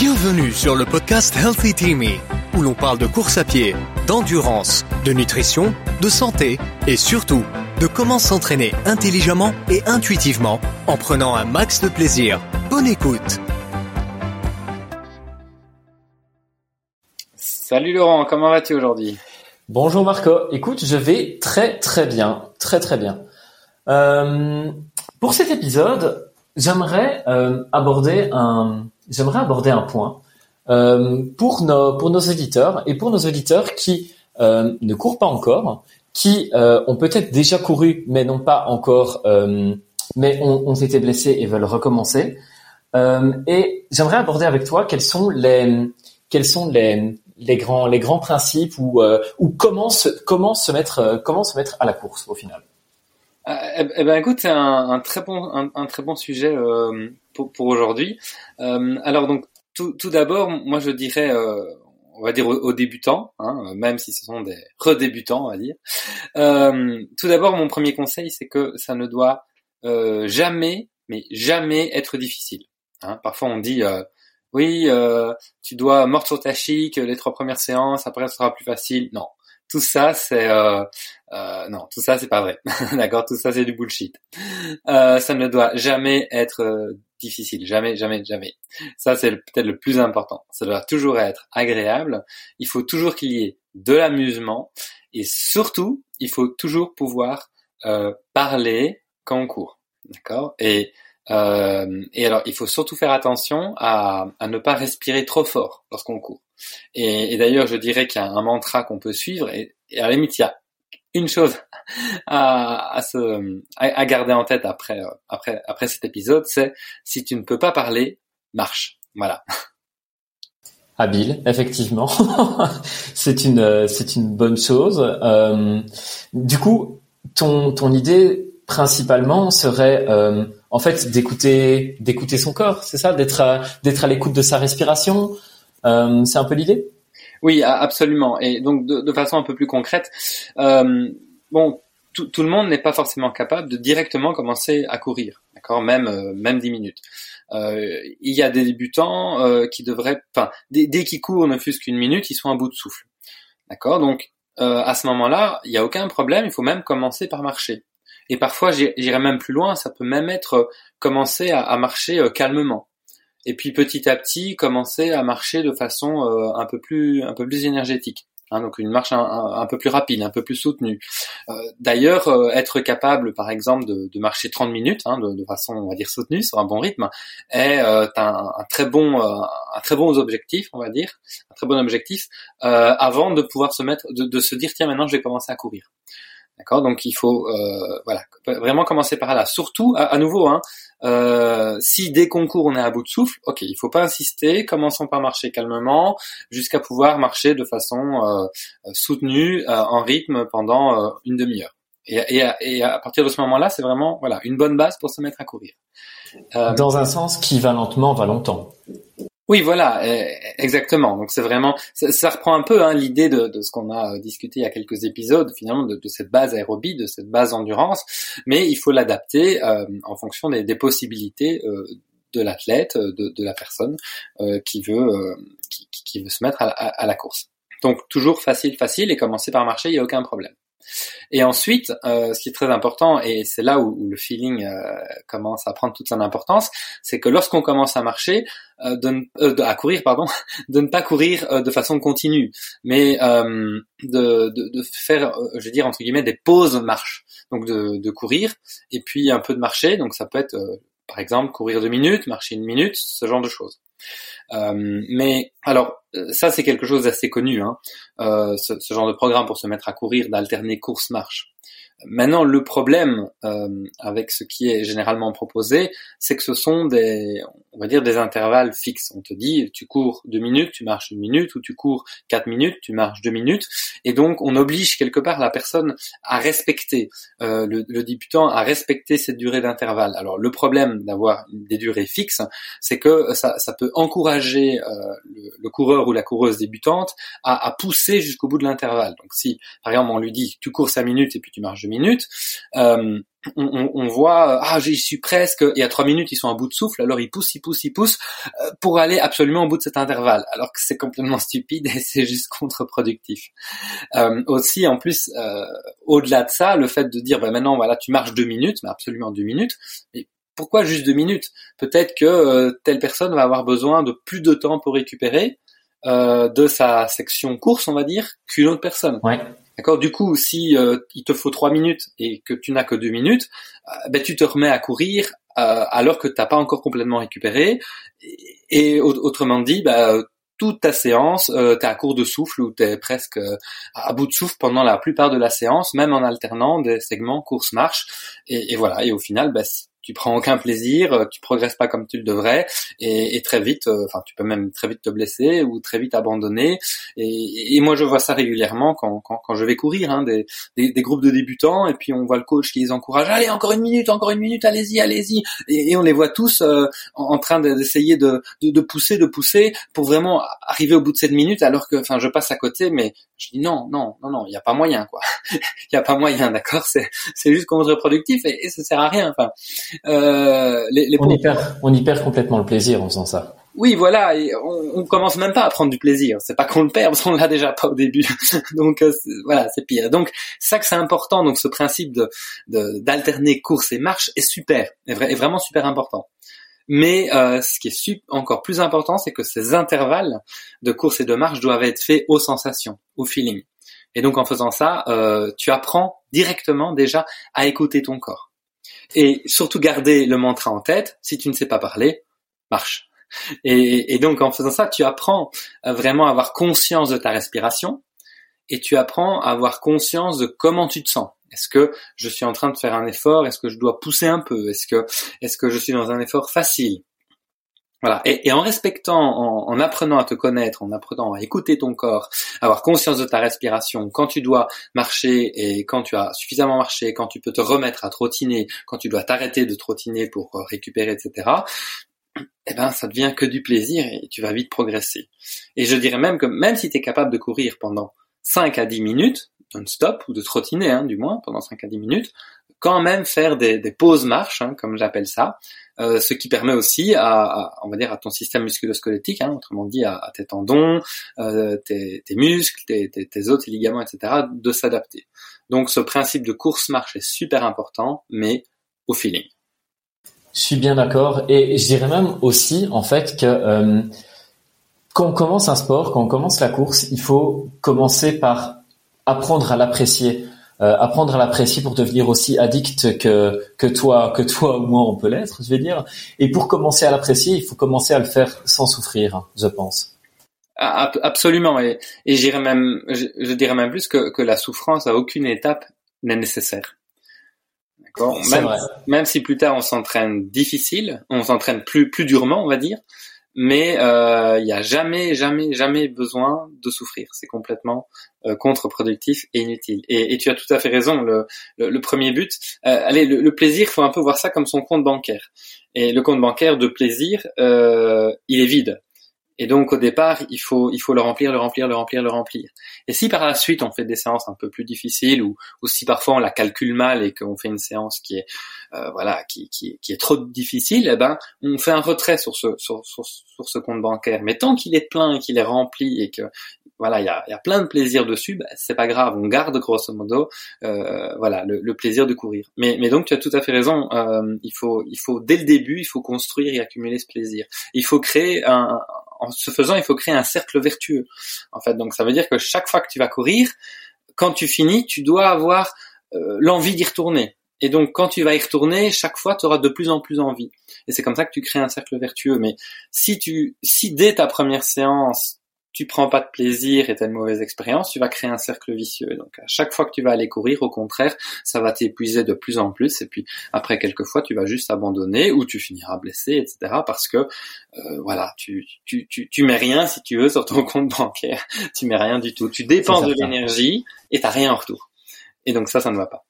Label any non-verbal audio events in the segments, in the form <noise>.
Bienvenue sur le podcast Healthy Teamy, où l'on parle de course à pied, d'endurance, de nutrition, de santé et surtout de comment s'entraîner intelligemment et intuitivement en prenant un max de plaisir. Bonne écoute Salut Laurent, comment vas-tu aujourd'hui? Bonjour Marco, écoute, je vais très très bien, très très bien. Euh, pour cet épisode, j'aimerais euh, aborder un, j'aimerais aborder un point euh, pour nos pour nos auditeurs et pour nos auditeurs qui euh, ne courent pas encore, qui euh, ont peut-être déjà couru mais n'ont pas encore, euh, mais ont, ont, été blessés et veulent recommencer. et j'aimerais aborder avec toi quels sont les quels sont les les grands les grands principes ou ou comment se comment se mettre comment se mettre à la course au final. Eh, eh ben écoute, c'est un, un, très bon un, un, très bon sujet euh, pour, pour aujourd'hui. Euh, alors donc tout, tout d'abord, moi je dirais, euh, on va dire aux, débutants, hein, même si ce sont des redébutants, on va dire. Euh, tout d'abord, mon premier conseil, c'est que ça ne doit euh, jamais, mais jamais être difficile. Hein. Parfois on dit oui, tu dois mordre sur ta chic les trois premières séances, après ce sera plus facile. Non, tout ça c'est euh, euh, non, tout ça c'est pas vrai. <laughs> D'accord, tout ça c'est du bullshit. Euh, ça ne doit jamais être euh, difficile, jamais, jamais, jamais. Ça c'est peut-être le plus important. Ça doit toujours être agréable. Il faut toujours qu'il y ait de l'amusement et surtout il faut toujours pouvoir euh, parler quand on court. D'accord? Et euh, et alors, il faut surtout faire attention à, à ne pas respirer trop fort lorsqu'on court. Et, d'ailleurs, je dirais qu'il y a un mantra qu'on peut suivre. Et, à la limite, il y a une chose à, se, à, garder en tête après, euh, après, après cet épisode, c'est si tu ne peux pas parler, marche. Voilà. <laughs> Habile, effectivement. <laughs> c'est une, c'est une bonne chose. Euh, du coup, ton, ton idée principalement serait euh, en fait d'écouter, d'écouter son corps, c'est ça, d'être, d'être à l'écoute de sa respiration? Euh, c'est un peu l'idée? Oui, absolument. Et donc de, façon un peu plus concrète, euh, bon, tout, le monde n'est pas forcément capable de directement commencer à courir, d'accord, même euh, même 10 minutes. Euh, il y a des débutants qui devraient, enfin, dès, qu'ils courent ne fût-ce qu'une minute, ils sont à bout de souffle, d'accord? Donc à ce moment-là, il n'y a aucun problème, il faut même commencer par marcher. Et parfois, j'irai même plus loin, ça peut même être commencer à marcher calmement et puis petit à petit commencer à marcher de façon euh, un peu plus un peu plus énergétique. Hein, donc une marche un, peu plus rapide, un peu plus soutenue. Euh, d'ailleurs, euh, être capable, par exemple, de, marcher 30 minutes hein, de, façon, on va dire, soutenue, sur un bon rythme, est un, un, très bon, un très bon objectif, on va dire, un très bon objectif, avant de pouvoir se mettre, de, de, se dire tiens maintenant je vais commencer à courir. D'accord, donc il faut voilà vraiment commencer par là. Surtout, à, nouveau, hein, euh, si dès concours on est à bout de souffle, ok, il faut pas insister, commençons par marcher calmement jusqu'à pouvoir marcher de façon euh, soutenue, euh, en rythme pendant euh, une demi-heure. Et, et, à partir de ce moment-là, c'est vraiment voilà une bonne base pour se mettre à courir. Dans un sens qui va lentement, va longtemps. Oui, voilà, eh, exactement. Donc c'est vraiment, ça, reprend un peu hein, l'idée de, ce qu'on a discuté il y a quelques épisodes, finalement, de, cette base aérobie, de cette base endurance, mais il faut l'adapter euh, en fonction des, possibilités euh, de l'athlète, de, la personne euh, qui veut euh, qui, veut se mettre à, à, à la course. Donc toujours facile, facile, et commencer par marcher, il n'y a aucun problème. Et ensuite, euh, ce qui est très important, et c'est là où, le feeling euh, commence à prendre toute son importance, c'est que lorsqu'on commence à marcher, euh, de, à courir, pardon, <laughs> de ne pas courir de façon continue, mais de, de, de, faire, je veux dire entre guillemets, des pauses marche. Donc de courir et puis un peu de marcher. Donc ça peut être, par exemple, courir deux minutes, marcher une minute, ce genre de choses. Euh, mais alors ça c'est quelque chose d'assez connu, hein, euh, ce, ce, genre de programme pour se mettre à courir, d'alterner course-marche. Maintenant, le problème euh, avec ce qui est généralement proposé, c'est que ce sont des, on va dire, des intervalles fixes. On te dit, tu cours deux minutes, tu marches une minute, ou tu cours quatre minutes, tu marches deux minutes, et donc on oblige quelque part la personne à respecter euh, le, le, débutant à respecter cette durée d'intervalle. Alors le problème d'avoir des durées fixes, c'est que ça, ça, peut encourager euh, le, le, coureur ou la coureuse débutante à, à pousser jusqu'au bout de l'intervalle. Donc si, par exemple, on lui dit, tu cours cinq minutes et puis tu marches deux minutes, euh, on, voit ah j'y suis presque et à trois minutes ils sont à bout de souffle alors ils poussent ils poussent ils poussent euh, pour aller absolument au bout de cet intervalle alors que c'est complètement stupide et <laughs> c'est juste contre-productif. Euh, aussi en plus euh, au-delà de ça le fait de dire bah maintenant voilà tu marches deux minutes mais absolument deux minutes mais pourquoi juste deux minutes? Peut-être que telle personne va avoir besoin de plus de temps pour récupérer de sa section course on va dire qu'une autre personne. D'accord? Du coup, si euh, il te faut trois minutes et que tu n'as que deux minutes, euh, ben tu te remets à courir euh, alors que t'as pas encore complètement récupéré. Et, autrement dit, ben, toute ta séance, euh, t'es à court de souffle ou t'es presque à bout de souffle pendant la plupart de la séance, même en alternant des segments course-marche. Et, et, voilà. Et au final, ben, tu prends aucun plaisir, euh, tu progresses pas comme tu le devrais, et, et très vite, euh, enfin, tu peux même très vite te blesser ou très vite abandonner. Et, et moi, je vois ça régulièrement quand, quand, quand je vais courir, hein, des, des, des, groupes de débutants, et puis on voit le coach qui les encourage, allez, encore une minute, encore une minute, allez-y, allez-y, et, et, on les voit tous euh, en, train d'essayer de, de, de, pousser, de pousser, pour vraiment arriver au bout de cette minute, alors que, enfin, je passe à côté, mais je dis non, non, non, non, il n'y a pas moyen, quoi. <laughs> Il n'y a pas moyen, d'accord C'est c'est juste contre-productif et, et ça sert à rien. Enfin, euh, les, on, y perd, on y perd complètement le plaisir en faisant ça. Oui, voilà, et on, on commence même pas à prendre du plaisir. C'est pas qu'on le perd, parce qu'on l'a déjà pas au début. <laughs> donc euh, voilà, c'est pire. Donc ça que c'est important. Donc ce principe de d'alterner course et marche est super, est, est vraiment super important. Mais euh, ce qui est encore plus important, c'est que ces intervalles de course et de marche doivent être faits aux sensations, au feeling. Et donc en faisant ça, euh, tu apprends directement déjà à écouter ton corps. Et surtout garder le mantra en tête, si tu ne sais pas parler, marche. Et, donc en faisant ça, tu apprends vraiment à avoir conscience de ta respiration et tu apprends à avoir conscience de comment tu te sens. Est-ce que je suis en train de faire un effort? Est-ce que je dois pousser un peu? Est-ce que je suis dans un effort facile? Voilà. Et, en respectant, en, apprenant à te connaître, en apprenant à écouter ton corps, avoir conscience de ta respiration, quand tu dois marcher et quand tu as suffisamment marché, quand tu peux te remettre à trottiner, quand tu dois t'arrêter de trottiner pour euh, récupérer, etc. Eh ben, ça devient que du plaisir et tu vas vite progresser. Et je dirais même que même si tu es capable de courir pendant 5 à 10 minutes, non-stop, ou de trottiner, hein, du moins, pendant 5 à 10 minutes, quand même faire des, pauses marches, hein, comme j'appelle ça, euh, ce qui permet aussi à, on va dire, à ton système musculo-squelettique, hein, autrement dit à, tes tendons, euh, tes, muscles, tes, tes, os, tes ligaments, etc., de s'adapter. Donc ce principe de course-marche est super important, mais au feeling. Je suis bien d'accord, et je dirais même aussi, en fait, que euh, quand on commence un sport, quand on commence la course, il faut commencer par apprendre à l'apprécier. Euh, apprendre à l'apprécier pour devenir aussi addict que que toi que toi ou moi on peut l'être, je vais dire. Et pour commencer à l'apprécier, il faut commencer à le faire sans souffrir, je pense. Ah, absolument, et, et j'irais même, je, dirais même plus que, que la souffrance à aucune étape n'est nécessaire. D'accord? Même, même si plus tard on s'entraîne difficile, on s'entraîne plus plus durement, on va dire, mais euh, il n'y a jamais, jamais, jamais besoin de souffrir. C'est complètement euh, contre-productif et inutile. Et, tu as tout à fait raison. Le, premier but, euh, allez, le, le, plaisir, faut un peu voir ça comme son compte bancaire. Et le compte bancaire de plaisir, il est vide. Et donc au départ, il faut le remplir, le remplir, le remplir, le remplir. Et si par la suite on fait des séances un peu plus difficiles ou, ou si parfois on la calcule mal et qu'on fait une séance qui est euh, voilà qui, est trop difficile, eh ben on fait un retrait sur ce sur ce compte bancaire. Mais tant qu'il est plein et qu'il est rempli et que voilà il y a, plein de plaisir dessus, ben, c'est pas grave, on garde grosso modo euh, voilà le, plaisir de courir. Mais donc tu as tout à fait raison. Euh, il faut il faut dès le début il faut construire et accumuler ce plaisir. Il faut créer un en ce faisant, il faut créer un cercle vertueux. En fait, donc ça veut dire que chaque fois que tu vas courir, quand tu finis, tu dois avoir euh, l'envie d'y retourner. Et donc, quand tu vas y retourner, chaque fois, tu auras de plus en plus envie. Et c'est comme ça que tu crées un cercle vertueux. Mais si tu, si dès ta première séance, tu prends pas de plaisir et tu as une mauvaise expérience, tu vas créer un cercle vicieux. Donc à chaque fois que tu vas aller courir, au contraire, ça va t'épuiser de plus en plus. Et puis après quelques fois, tu vas juste abandonner ou tu finiras blessé, etc. Parce que euh, voilà, tu, tu, tu, tu mets rien si tu veux sur ton compte bancaire. <laughs> tu mets rien du tout. Tu dépends de l'énergie et t'as rien en retour. Et donc ça, ça ne va pas.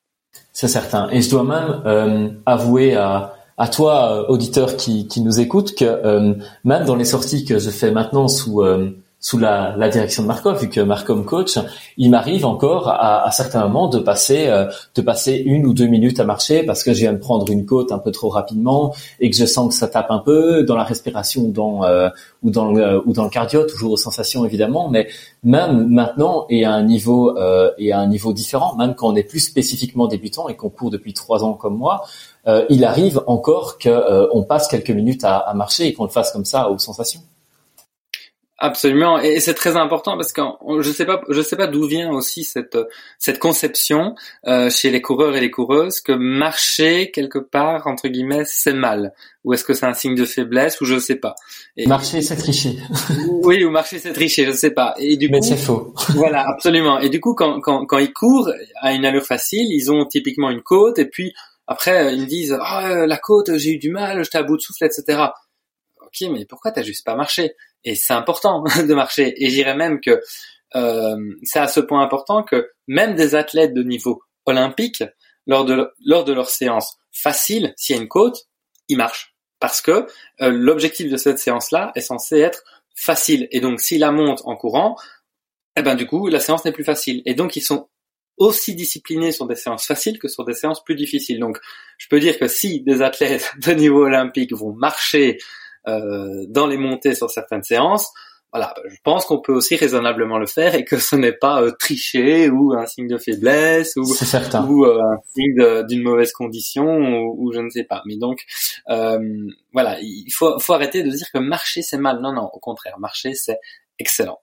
C'est certain. Et je dois même euh, avouer à à toi, euh, auditeur qui, qui nous écoute, que même dans les sorties que je fais maintenant sous sous la, la, direction de Markov, vu que Markov coach, il m'arrive encore à, à, certains moments de passer euh, de passer une ou deux minutes à marcher parce que je viens de prendre une côte un peu trop rapidement et que je sens que ça tape un peu dans la respiration ou dans euh, ou dans le, ou dans le cardio, toujours aux sensations évidemment, mais même maintenant et à un niveau euh, et à un niveau différent, même quand on est plus spécifiquement débutant et qu'on court depuis trois ans comme moi, il arrive encore que on passe quelques minutes à, à marcher et qu'on le fasse comme ça aux sensations. Absolument, et c'est très important parce que je sais pas, je sais pas d'où vient aussi cette cette conception euh, chez les coureurs et les coureuses que marcher quelque part entre guillemets c'est mal, ou est-ce que c'est un signe de faiblesse ou je sais pas. marcher c'est tricher. <laughs> oui, ou marcher c'est tricher, je sais pas. Et du Mais c'est faux. <laughs> voilà, absolument. Et du coup, quand quand quand ils courent à une allure facile, ils ont typiquement une côte et puis après ils me disent oh, la côte j'ai eu du mal, j'étais à bout de souffle, etc. Ok, mais pourquoi t'as juste pas marché? Et c'est important <laughs> de marcher. Et j'irais même que euh, c'est à ce point important que même des athlètes de niveau olympique, lors de lors de leur séance facile, s'il y a une côte, ils marchent parce que euh, l'objectif de cette séance-là est censé être facile. Et donc, s'ils la montent en courant, eh ben du coup, la séance n'est plus facile. Et donc, ils sont aussi disciplinés sur des séances faciles que sur des séances plus difficiles. Donc, je peux dire que si des athlètes <laughs> de niveau olympique vont marcher dans les montées sur certaines séances, voilà, je pense qu'on peut aussi raisonnablement le faire et que ce n'est pas euh, tricher ou un signe de faiblesse ou, ou euh, un signe d'une mauvaise condition ou, je ne sais pas. Mais donc euh, voilà, il faut, faut arrêter de dire que marcher c'est mal. Non, non, au contraire, marcher c'est excellent.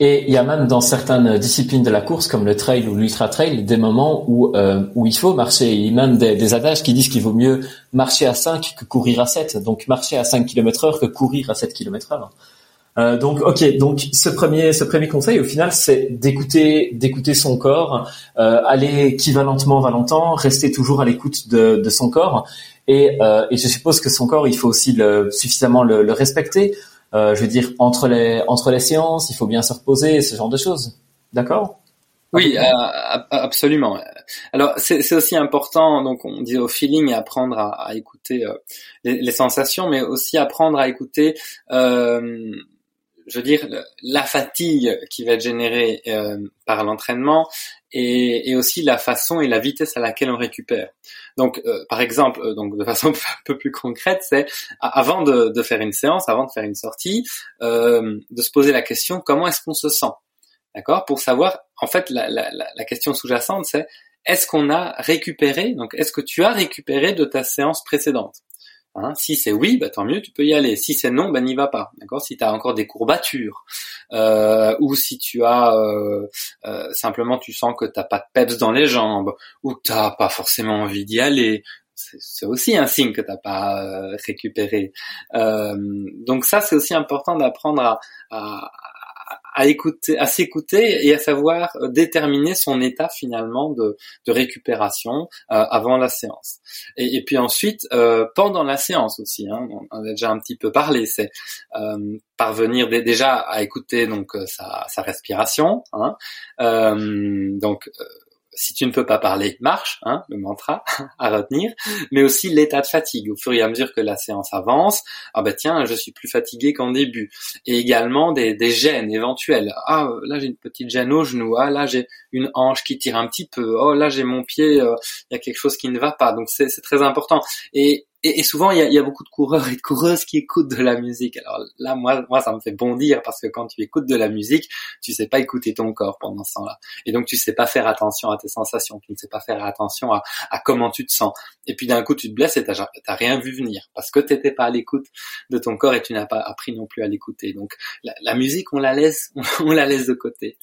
Et il y a même dans certaines disciplines de la course, comme le trail ou l'ultra trail, des moments où euh, où il faut marcher. Il y a même des, des adages qui disent qu'il vaut mieux marcher à 5 que courir à 7. Donc marcher à 5 km heure que courir à 7 km heure. Euh, donc ok, donc ce premier ce premier conseil au final c'est d'écouter d'écouter son corps, euh, aller équivalentement va longtemps, rester toujours à l'écoute de, de son corps et, euh, et je suppose que son corps il faut aussi le, suffisamment le, le respecter. Euh, je veux dire, entre les entre les séances, il faut bien se reposer, ce genre de choses. D'accord? Oui, euh, absolument. Alors c'est aussi important, donc on dit au feeling et apprendre à, à écouter euh, les, les, sensations, mais aussi apprendre à écouter je veux dire, la fatigue qui va être générée euh, par l'entraînement et, et, aussi la façon et la vitesse à laquelle on récupère. Donc, euh, par exemple, euh, donc de façon <laughs> un peu plus concrète, c'est avant de, de, faire une séance, avant de faire une sortie, de se poser la question comment est-ce qu'on se sent, d'accord, pour savoir. En fait, la, la, la question sous-jacente, c'est est-ce qu'on a récupéré, donc est-ce que tu as récupéré de ta séance précédente? Hein, si c'est oui, bah tant mieux, tu peux y aller. Si c'est non, bah n'y va pas. D'accord? Si tu as encore des courbatures euh, ou si tu as euh, euh, simplement tu sens que t'as pas de peps dans les jambes ou que t'as pas forcément envie d'y aller, c'est aussi un signe que t'as pas récupéré. donc ça, c'est aussi important d'apprendre à écouter, à s'écouter et à savoir euh, déterminer son état finalement de, de récupération euh, avant la séance. Et, puis ensuite, euh, pendant la séance aussi, hein, on en a déjà un petit peu parlé, c'est euh, parvenir déjà à écouter donc sa, sa respiration. Hein, donc si tu ne peux pas parler, marche, hein, le mantra <laughs> à retenir, mais aussi l'état de fatigue. Au fur et à mesure que la séance avance, ah ben tiens, je suis plus fatigué qu'en début. Et également des, des gènes éventuels. Ah là j'ai une petite gêne au genou. Ah là j'ai une hanche qui tire un petit peu. Oh là j'ai mon pied, euh, il y a quelque chose qui ne va pas. Donc c'est très important. Et et, souvent il y a, beaucoup de coureurs et de coureuses qui écoutent de la musique. Alors là, moi, moi, ça me fait bondir parce que quand tu écoutes de la musique, tu sais pas écouter ton corps pendant ce temps-là, et donc tu sais pas faire attention à tes sensations, tu ne sais pas faire attention à, comment tu te sens. Et puis d'un coup, tu te blesses et t'as rien vu venir parce que t'étais pas à l'écoute de ton corps et tu n'as pas appris non plus à l'écouter. Donc la, musique, on la laisse, <laughs> on la laisse de côté.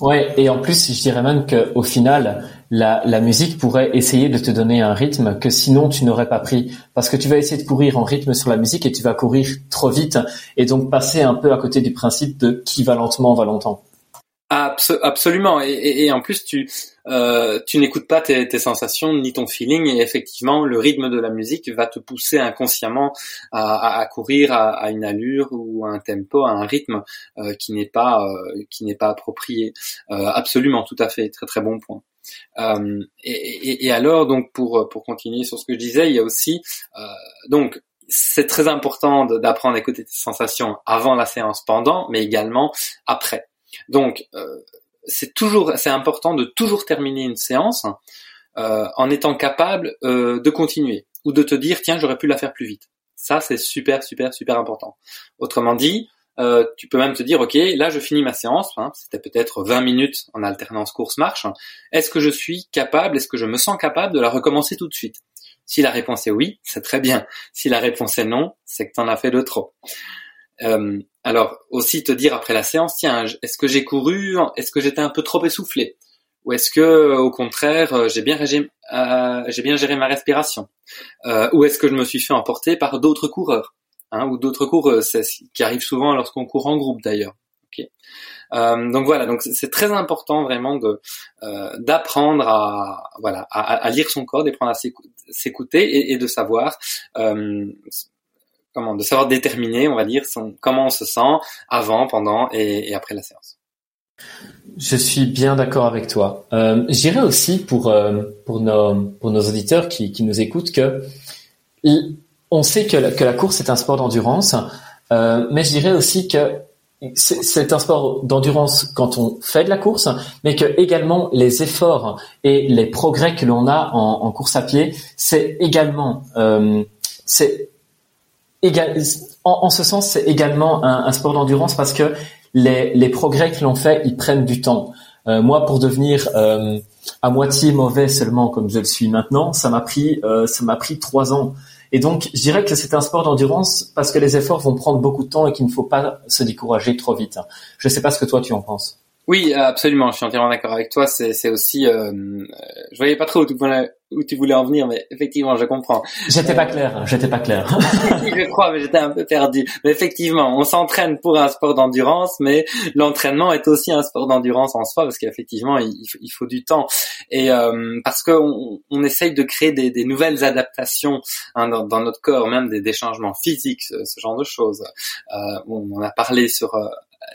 Ouais, et en plus, je dirais même que au final, la musique pourrait essayer de te donner un rythme que sinon tu n'aurais pas pris parce que tu vas essayer de courir en rythme sur la musique et tu vas courir trop vite et donc passer un peu à côté du principe de qui va lentement va longtemps. absolument. Et, en plus tu euh, tu n'écoutes pas tes, sensations ni ton feeling et effectivement le rythme de la musique va te pousser inconsciemment à, courir à, une allure ou à un tempo à un rythme euh, qui n'est pas euh, qui n'est pas approprié. Absolument tout à fait. Très très bon point euh, et, alors, donc pour continuer sur ce que je disais, il y a aussi euh, donc c'est très important d'apprendre à écouter tes sensations avant la séance, pendant, mais également après. Donc, euh, c'est toujours, c'est important de toujours terminer une séance en étant capable de continuer ou de te dire tiens j'aurais pu la faire plus vite. Ça c'est super super super important. Autrement dit, euh, tu peux même te dire ok là je finis ma séance, hein, c'était peut-être 20 minutes en alternance course-marche. Est-ce que je suis capable, est-ce que je me sens capable de la recommencer tout de suite? Si la réponse est oui, c'est très bien. Si la réponse est non, c'est que tu en as fait de trop. Euh, alors aussi te dire après la séance, tiens, est-ce que j'ai couru, est-ce que j'étais un peu trop essoufflé? Ou est-ce que au contraire euh, j'ai bien, bien géré ma respiration? Ou est-ce que je me suis fait emporter par d'autres coureurs? Hein, ou d'autres c'est ce qui arrive souvent lorsqu'on court en groupe d'ailleurs. Euh, donc voilà, donc c'est très important vraiment de euh, d'apprendre à voilà à, lire son corps, d'apprendre à s'écouter et, de savoir euh, comment de savoir déterminer, on va dire, son, comment on se sent avant, pendant et, après la séance. Je suis bien d'accord avec toi. Euh, J'irais aussi pour euh, pour nos pour nos auditeurs qui, qui nous écoutent que on sait que la, course est un sport d'endurance, euh, mais je dirais aussi que c'est un sport d'endurance quand on fait de la course, mais que également les efforts et les progrès que l'on a en, course à pied, c'est également euh, c'est en, ce sens c'est également un, sport d'endurance parce que les, progrès que l'on fait, ils prennent du temps. Euh, moi, pour devenir à moitié mauvais seulement comme je le suis maintenant, ça m'a pris ça m'a pris trois ans. Et donc, je dirais que c'est un sport d'endurance parce que les efforts vont prendre beaucoup de temps et qu'il ne faut pas se décourager trop vite. Je ne sais pas ce que toi tu en penses. Oui, absolument. Je suis entièrement d'accord avec toi. C'est aussi, euh, je voyais pas trop où tu, voulais, où tu voulais en venir, mais effectivement, je comprends. J'étais pas clair. J'étais pas clair. <laughs> je crois, mais j'étais un peu perdu. Mais effectivement, on s'entraîne pour un sport d'endurance, mais l'entraînement est aussi un sport d'endurance en soi parce qu'effectivement, il, il, faut du temps et euh, parce qu'on on essaye de créer des, des nouvelles adaptations hein, dans, dans, notre corps, même des, des changements physiques, ce, ce, genre de choses. Euh, on a parlé sur euh,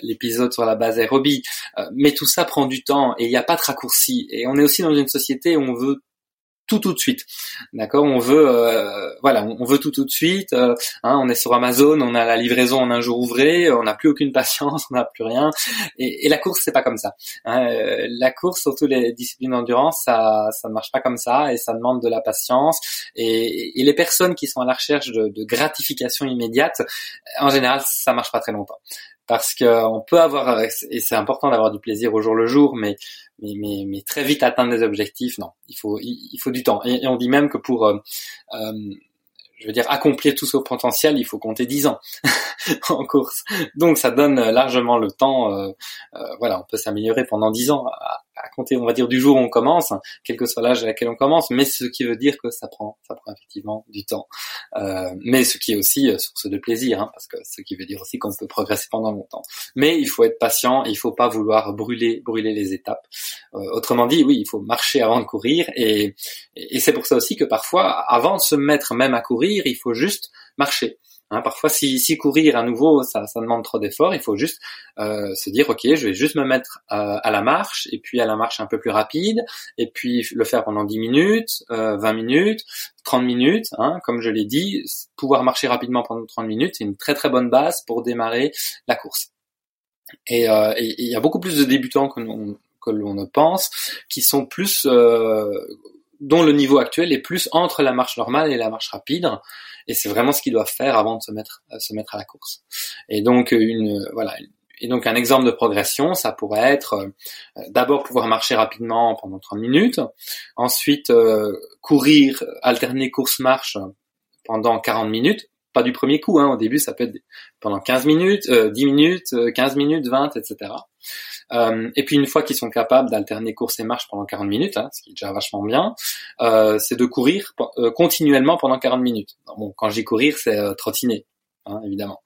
l'épisode sur la base aérobie. Euh, mais tout ça prend du temps et il n'y a pas de raccourci. Et on est aussi dans une société où on veut tout tout de suite. D'accord? On veut euh, voilà, on veut tout tout de suite. Euh, hein, on est sur Amazon, on a la livraison en un jour ouvré, on n'a plus aucune patience, <laughs> on n'a plus rien. Et, la course c'est pas comme ça. Hein, la course, surtout les disciplines d'endurance, ça ça ne marche pas comme ça et ça demande de la patience. Et, et les personnes qui sont à la recherche de, de gratification immédiate, en général, ça marche pas très longtemps parce qu'on peut avoir et c'est important d'avoir du plaisir au jour le jour, mais mais très vite atteindre des objectifs, non, il faut il, faut du temps. Et, on dit même que pour euh, euh, je veux dire accomplir tout ce potentiel, il faut compter 10 ans <laughs> en course. Donc ça donne largement le temps. Euh, euh, voilà, on peut s'améliorer pendant 10 ans compter, on va dire, du jour où on commence, quel que soit l'âge à laquelle on commence, mais ce qui veut dire que ça prend, ça prend effectivement du temps. Euh, mais ce qui est aussi euh, source de plaisir, hein, parce que ce qui veut dire aussi qu'on peut progresser pendant longtemps. Mais il faut être patient, il faut pas vouloir brûler, brûler les étapes. Euh, autrement dit, oui, il faut marcher avant de courir, et, et c'est pour ça aussi que parfois, avant de se mettre même à courir, il faut juste marcher. Hein, parfois, si, si, courir à nouveau, ça, ça demande trop d'efforts. Il faut juste euh, se dire, ok, je vais juste me mettre euh, à la marche, et puis à la marche un peu plus rapide, et puis le faire pendant 10 minutes, euh, 20 minutes, 30 minutes. Hein, comme je l'ai dit, pouvoir marcher rapidement pendant 30 minutes, c'est une très très bonne base pour démarrer la course. Et euh, il y a beaucoup plus de débutants que l'on que l'on ne pense, qui sont plus euh, dont le niveau actuel est plus entre la marche normale et la marche rapide et c'est vraiment ce qu'ils doivent faire avant de se mettre mettre à la course. Et donc une voilà et donc un exemple de progression, ça pourrait être euh, d'abord pouvoir marcher rapidement pendant 30 minutes, ensuite euh, courir, alterner course-marche pendant 40 minutes, pas du premier coup, hein, au début ça peut être pendant 15 minutes, 10 euh, minutes, 15 minutes, 20, etc. Euh, et puis une fois qu'ils sont capables d'alterner course et marche pendant 40 minutes, hein, ce qui est déjà vachement bien, euh, c'est de courir euh, continuellement pendant 40 minutes. Bon, quand je courir, c'est euh, trottiner. Hein, évidemment.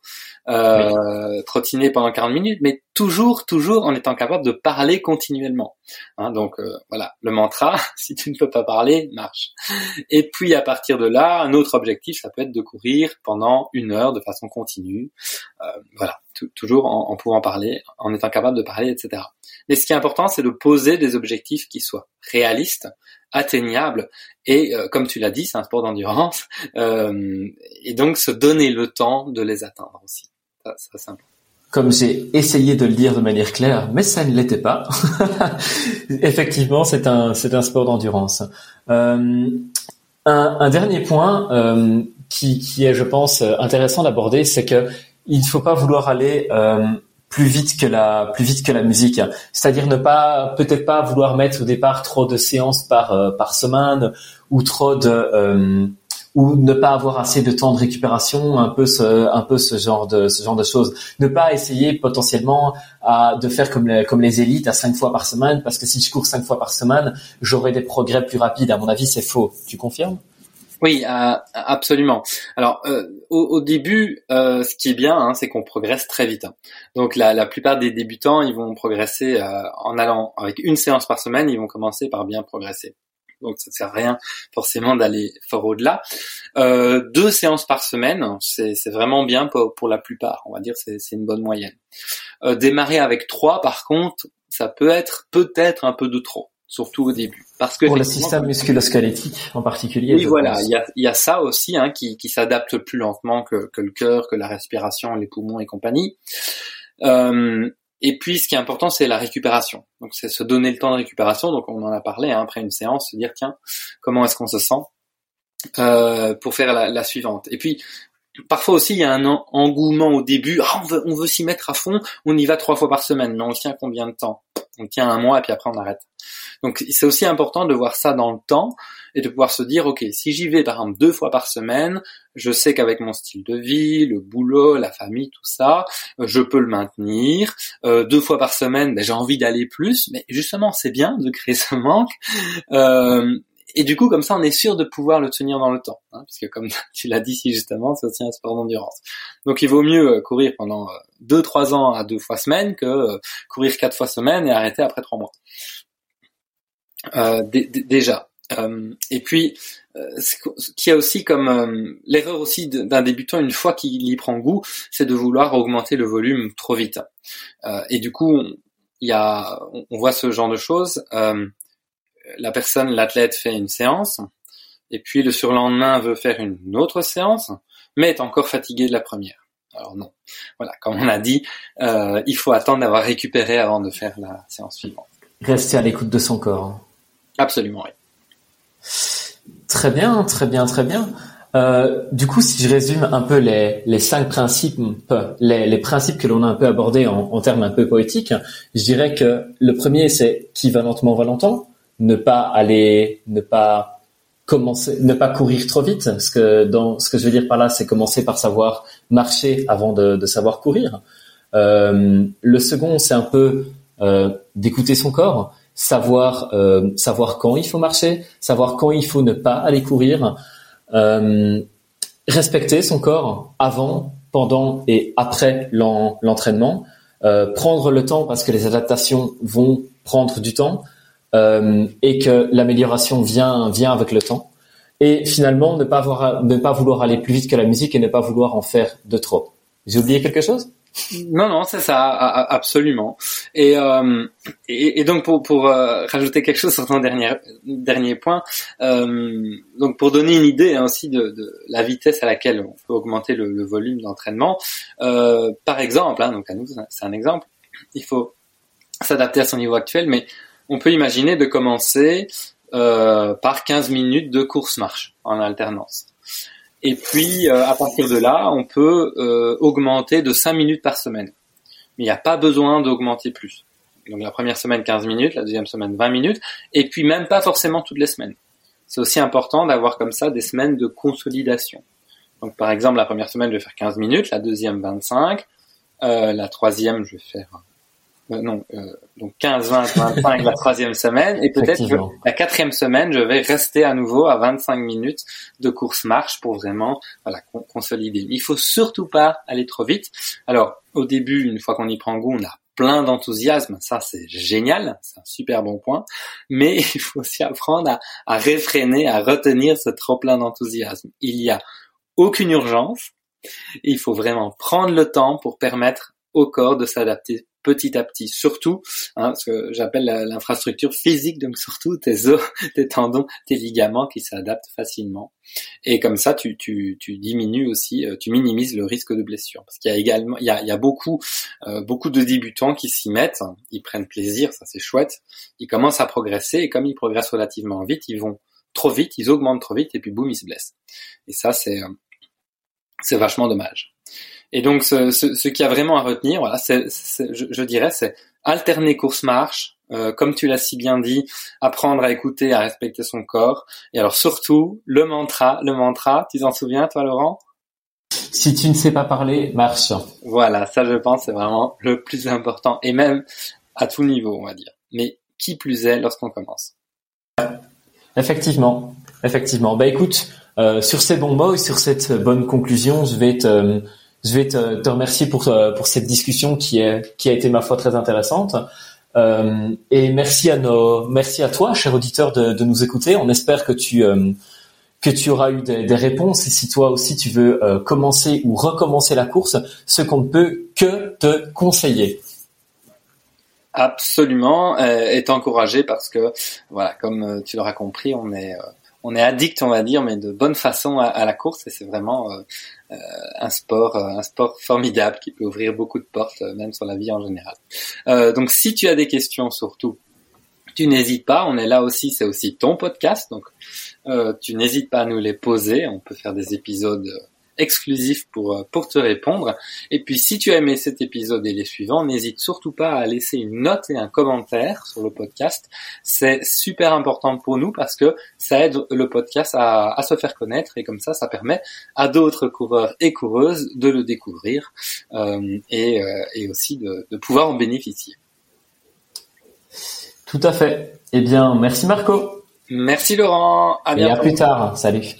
Euh, trottiner pendant 40 minutes, mais toujours, toujours en étant capable de parler continuellement. Hein, donc euh, voilà, le mantra, <laughs> si tu ne peux pas parler, marche. Et puis à partir de là, un autre objectif, ça peut être de courir pendant une heure de façon continue. Euh, voilà, toujours en, pouvant parler, en étant capable de parler, etc. Mais ce qui est important, c'est de poser des objectifs qui soient réalistes, atteignables, et euh, comme tu l'as dit, c'est un sport d'endurance, <laughs> euh, et donc se donner le temps de les atteindre aussi. Ça, c'est simple comme j'ai essayé de le dire de manière claire, mais ça ne l'était pas. <laughs> Effectivement, c'est un c'est un sport d'endurance. Euh, un, dernier point qui est, je pense, intéressant d'aborder, c'est que il ne faut pas vouloir aller euh, plus vite que la plus vite que la musique. C'est-à-dire ne pas peut-être pas vouloir mettre au départ trop de séances par euh, par semaine ou trop de euh, ou ne pas avoir assez de temps de récupération, un peu ce, un peu ce genre de ce genre de choses. Ne pas essayer potentiellement à, de faire comme les, comme les élites à cinq fois par semaine, parce que si je cours cinq fois par semaine, j'aurai des progrès plus rapides. À mon avis, c'est faux. Tu confirmes? Oui, euh, absolument. Alors, euh, au, début, euh, ce qui est bien, hein, c'est qu'on progresse très vite. Hein. Donc, la, plupart des débutants, ils vont progresser en allant avec une séance par semaine. Ils vont commencer par bien progresser donc ça ne sert à rien forcément d'aller fort au-delà. Deux séances par semaine, c'est vraiment bien pour, pour, la plupart, on va dire c'est une bonne moyenne. Démarrer avec trois, par contre, ça peut être peut-être un peu de trop, surtout au début. Parce que pour le système musculo-squelettique en particulier. Oui, voilà, il y a, y a, ça aussi hein, qui, qui s'adapte plus lentement que, que le cœur, que la respiration, les poumons et compagnie. Euh, et puis, ce qui est important, c'est la récupération. Donc, c'est se donner le temps de récupération. Donc, on en a parlé hein, après une séance, se dire tiens, comment est-ce qu'on se sent euh, pour faire la, la, suivante. Et puis, parfois aussi, il y a un engouement au début. Ah, on veut, on veut s'y mettre à fond. On y va trois fois par semaine. Mais on tient combien de temps? On tient un mois et puis après on arrête. Donc, c'est aussi important de voir ça dans le temps et de pouvoir se dire, ok, si j'y vais par exemple deux fois par semaine, je sais qu'avec mon style de vie, le boulot, la famille, tout ça, euh, je peux le maintenir. Euh, deux fois par semaine, ben, j'ai envie d'aller plus, mais justement, c'est bien de créer ce manque. Euh, et du coup, comme ça, on est sûr de pouvoir le tenir dans le temps, hein, puisque comme <laughs> tu l'as dit si justement, c'est aussi un sport d'endurance. Donc, il vaut mieux courir pendant deux, trois ans à deux fois semaine que courir quatre fois semaine et arrêter après trois mois. déjà. Euh, et puis, euh, ce qu'il y a aussi comme euh, l'erreur aussi d'un débutant une fois qu'il y prend goût, c'est de vouloir augmenter le volume trop vite. et du coup, il y a, on voit ce genre de choses. La personne, l'athlète, fait une séance, et puis le surlendemain veut faire une autre séance, mais est encore fatigué de la première. Alors non. Voilà, comme on a dit, il faut attendre d'avoir récupéré avant de faire la séance suivante. Rester à l'écoute de son corps. Absolument, oui. Très bien, très bien, très bien. Euh, du coup, si je résume un peu les, les cinq principes, les, les principes que l'on a un peu abordés en, en, termes un peu poétiques, je dirais que le premier c'est qui va lentement va longtemps, ne pas aller, ne pas commencer, ne pas courir trop vite. Ce que dans ce que je veux dire par là, c'est commencer par savoir marcher avant de, savoir courir. Euh, le second, c'est un peu euh, d'écouter son corps savoir euh, savoir quand il faut marcher, savoir quand il faut ne pas aller courir, respecter son corps avant, pendant et après l'entraînement, prendre le temps parce que les adaptations vont prendre du temps et que l'amélioration vient vient avec le temps. Et finalement, ne pas, avoir, ne pas vouloir aller plus vite que la musique et ne pas vouloir en faire de trop. J'ai oublié quelque chose? Non, non, c'est ça, absolument. Et, euh, et, et, donc pour, pour euh, rajouter quelque chose sur ton dernier dernier point, euh, donc pour donner une idée hein, aussi de, la vitesse à laquelle on peut augmenter le, volume d'entraînement, euh, par exemple, hein, donc à nous c'est un exemple, il faut s'adapter à son niveau actuel, mais on peut imaginer de commencer euh, par 15 minutes de course-marche en alternance. Et puis, euh, à partir de là, on peut euh, augmenter de 5 minutes par semaine. Mais il n'y a pas besoin d'augmenter plus. Donc la première semaine 15 minutes, la deuxième semaine 20 minutes, et puis même pas forcément toutes les semaines. C'est aussi important d'avoir comme ça des semaines de consolidation. Donc par exemple, la première semaine, je vais faire 15 minutes, la deuxième 25, euh, la troisième, je vais faire euh, non, euh, donc 15, 20, 25 la troisième semaine, et peut-être que la quatrième semaine, je vais rester à nouveau à 25 minutes de course marche pour vraiment voilà consolider. Mais il faut surtout pas aller trop vite. Alors au début, une fois qu'on y prend goût, on a plein d'enthousiasme, ça c'est génial, c'est un super bon point, mais <laughs> il faut aussi apprendre à, à réfréner, à retenir ce trop plein d'enthousiasme. Il y a aucune urgence, il faut vraiment prendre le temps pour permettre au corps de s'adapter petit à petit, surtout hein, ce que j'appelle l'infrastructure physique, donc surtout tes os, <laughs> tes tendons, tes ligaments qui s'adaptent facilement. Et comme ça, tu, diminues aussi, euh, tu minimises le risque de blessure. Parce qu'il y a également, beaucoup, euh, beaucoup de débutants qui s'y mettent, ils prennent plaisir, ça c'est chouette. Ils commencent à progresser et comme ils progressent relativement vite, ils vont trop vite, ils augmentent trop vite et puis boum, ils se blessent. Et ça, c'est, euh, c'est vachement dommage. Et donc, ce, ce, ce qu'il y a vraiment à retenir, voilà, c'est, je, je, dirais, c'est alterner course-marche, euh, comme tu l'as si bien dit, apprendre à écouter, à respecter son corps. Et alors surtout, le mantra, le mantra, tu t'en souviens, toi, Laurent? Si tu ne sais pas parler, marche. Voilà, ça, je pense, c'est vraiment le plus important, et même à tout niveau, on va dire. Mais qui plus est lorsqu'on commence? Effectivement, effectivement. Bah écoute, euh, sur ces bons mots et sur cette bonne conclusion, je vais te je vais te, remercier pour, euh, pour cette discussion qui, a été, ma foi, très intéressante. Euh, et merci à toi, cher auditeur, de, nous écouter. On espère que tu, euh, auras eu des, réponses. Et si toi aussi tu veux commencer ou recommencer la course, ce qu'on ne peut que te conseiller. Absolument, est encouragé parce que, voilà, comme tu l'auras compris, on est on est addict, on va dire, mais de bonne façon à, la course et c'est vraiment euh, euh, un sport, euh, un sport formidable qui peut ouvrir beaucoup de portes, même sur la vie en général. donc, si tu as des questions, surtout, tu n'hésites pas. On est là aussi, c'est aussi ton podcast, donc tu n'hésites pas à nous les poser. On peut faire des épisodes exclusif pour, euh, pour te répondre. Et puis si tu as aimé cet épisode et les suivants, n'hésite surtout pas à laisser une note et un commentaire sur le podcast. C'est super important pour nous parce que ça aide le podcast à, à se faire connaître et comme ça, ça permet à d'autres coureurs et coureuses de le découvrir euh, et, euh, et aussi de, de pouvoir en bénéficier. Tout à fait. Eh bien, merci Marco. Merci Laurent. À bientôt. Et à plus tard. Salut.